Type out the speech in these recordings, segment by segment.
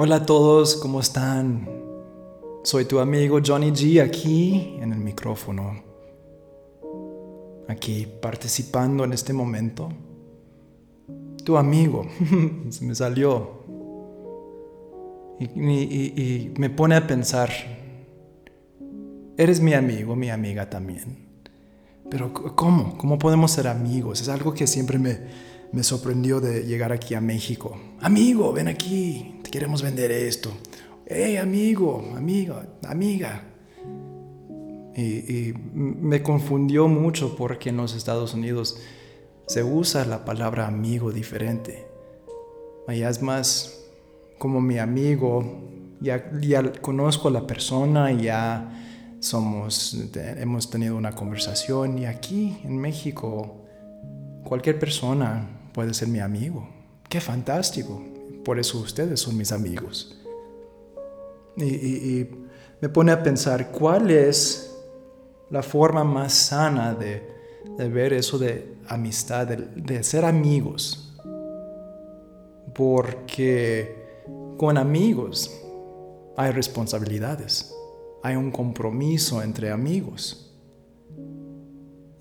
Hola a todos, ¿cómo están? Soy tu amigo Johnny G aquí en el micrófono, aquí participando en este momento. Tu amigo, se me salió. Y, me pone a pensar, eres mi amigo, mi amiga también. Pero ¿cómo? ¿Cómo podemos ser amigos? Es algo que siempre me, me sorprendió de llegar aquí a México. Amigo, ven aquí, queremos vender esto. Hey, amigo, amiga, amiga. Y, me confundió mucho porque en los Estados Unidos se usa la palabra amigo diferente. Allá es más como mi amigo, ya, ya conozco a la persona, ya somos, hemos tenido una conversación y aquí en México cualquier persona puede ser mi amigo. Qué fantástico. Por eso ustedes son mis amigos. Y, me pone a pensar cuál es la forma más sana de, ver eso de amistad, de, ser amigos. Porque con amigos hay responsabilidades, hay un compromiso entre amigos.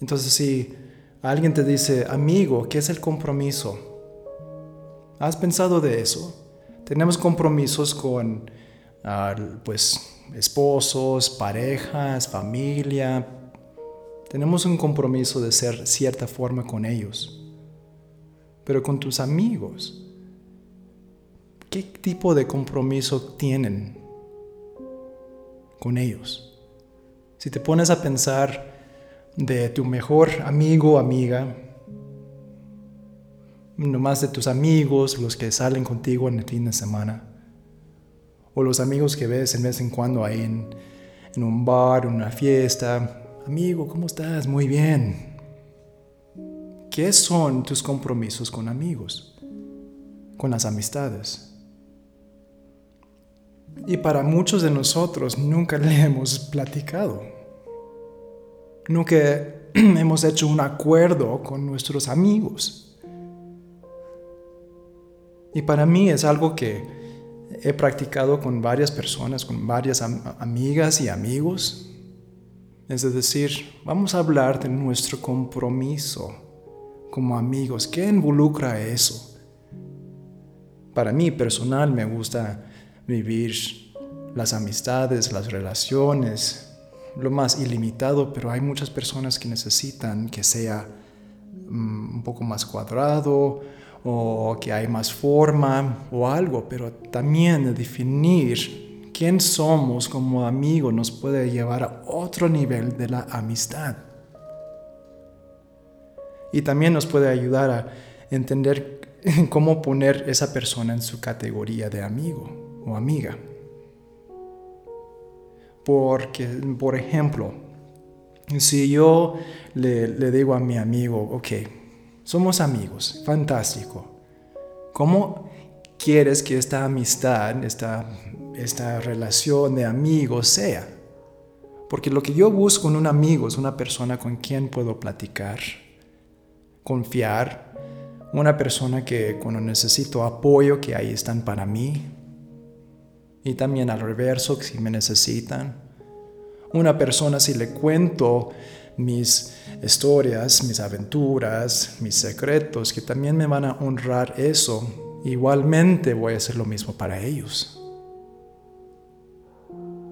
Entonces si alguien te dice, amigo, ¿qué es el compromiso? ¿Has pensado de eso? Tenemos compromisos con, ah, pues, esposos, parejas, familia. Tenemos un compromiso de ser cierta forma con ellos. Pero con tus amigos, ¿qué tipo de compromiso tienen con ellos? Si te pones a pensar de tu mejor amigo o amiga, no más de tus amigos, los que salen contigo en el fin de semana, o los amigos que ves en vez en cuando ahí en, en un bar, una fiesta. Amigo, ¿cómo estás? Muy bien. ¿Qué son tus compromisos con amigos? Con las amistades. Y para muchos de nosotros nunca le hemos platicado. Nunca hemos hecho un acuerdo con nuestros amigos. Y para mí es algo que he practicado con varias personas, con varias amigas y amigos. Es decir, vamos a hablar de nuestro compromiso como amigos. ¿Qué involucra eso? Para mí personal me gusta vivir las amistades, las relaciones, lo más ilimitado, pero hay muchas personas que necesitan que sea mm, un poco más cuadrado o que hay más forma o algo, pero también definir quién somos como amigos nos puede llevar a otro nivel de la amistad. Y también nos puede ayudar a entender cómo poner esa persona en su categoría de amigo o amiga. Porque, por ejemplo, si yo le, le digo a mi amigo, ok, somos amigos, fantástico. ¿Cómo quieres que esta amistad, esta, esta relación de amigos sea? Porque lo que yo busco en un amigo es una persona con quien puedo platicar, confiar, una persona que cuando necesito apoyo, que ahí están para mí. Y también al reverso, si me necesitan. Una persona si le cuento mis historias, mis aventuras, mis secretos, que también me van a honrar eso, igualmente voy a hacer lo mismo para ellos.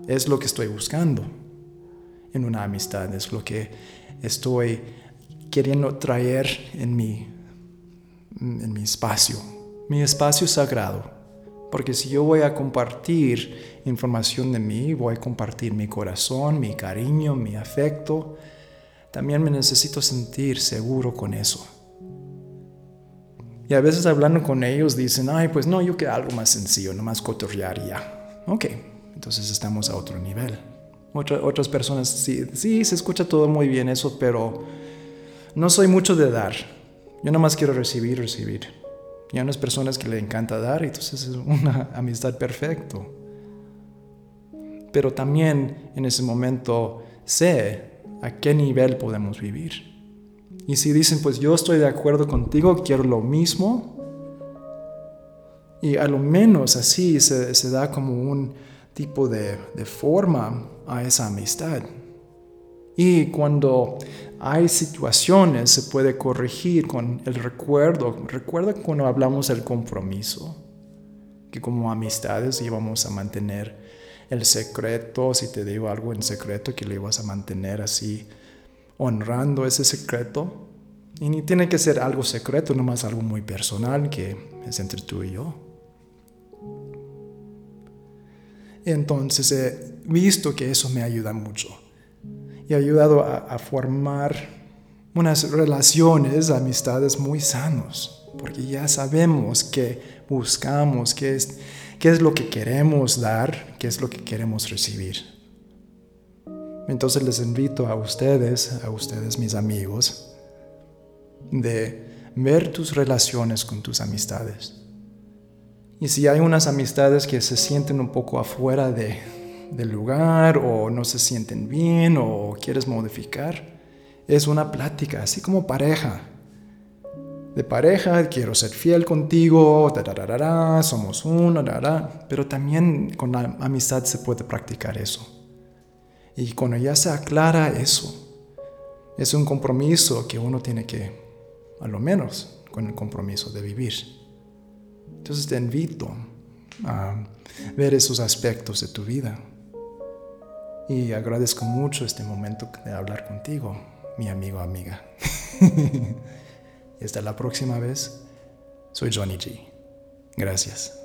Es lo que estoy buscando en una amistad, es lo que estoy queriendo traer en mi, en mi espacio, mi espacio sagrado. Porque si yo voy a compartir información de mí, voy a compartir mi corazón, mi cariño, mi afecto, también me necesito sentir seguro con eso. Y a veces hablando con ellos dicen, ay, pues no, yo quiero algo más sencillo, nomás cotorrear y ya. Ok, entonces estamos a otro nivel. otras personas, sí, sí, se escucha todo muy bien eso, pero no soy mucho de dar. Yo nomás quiero recibir, recibir. Y hay unas personas que le encanta dar, entonces es una amistad perfecto. Pero también en ese momento sé a qué nivel podemos vivir. Y si dicen, pues yo estoy de acuerdo contigo, quiero lo mismo, Y a lo menos así se, da como un tipo de, de forma a esa amistad. Y cuando hay situaciones, se puede corregir con el recuerdo. Recuerda cuando hablamos del compromiso, que como amistades íbamos a mantener el secreto, si te digo algo en secreto, que lo ibas a mantener así, honrando ese secreto. Y ni tiene que ser algo secreto, nomás algo muy personal que es entre tú y yo. Entonces he visto que eso me ayuda mucho y ha ayudado a, formar unas relaciones, amistades muy sanos, porque ya sabemos que buscamos, qué es, qué es lo que queremos dar, qué es lo que queremos recibir. Entonces les invito a ustedes, a ustedes mis amigos, de ver tus relaciones con tus amistades. Y si hay unas amistades que se sienten un poco afuera de, del lugar o no se sienten bien o quieres modificar. Es una plática, así como pareja. De pareja, quiero ser fiel contigo, somos uno, pero también con la amistad se puede practicar eso. Y cuando ya se aclara eso, es un compromiso que uno tiene que, a lo menos, con el compromiso de vivir. Entonces te invito a ver esos aspectos de tu vida. Y agradezco mucho este momento de hablar contigo, mi amigo amiga. y hasta la próxima vez, soy Johnny G. Gracias.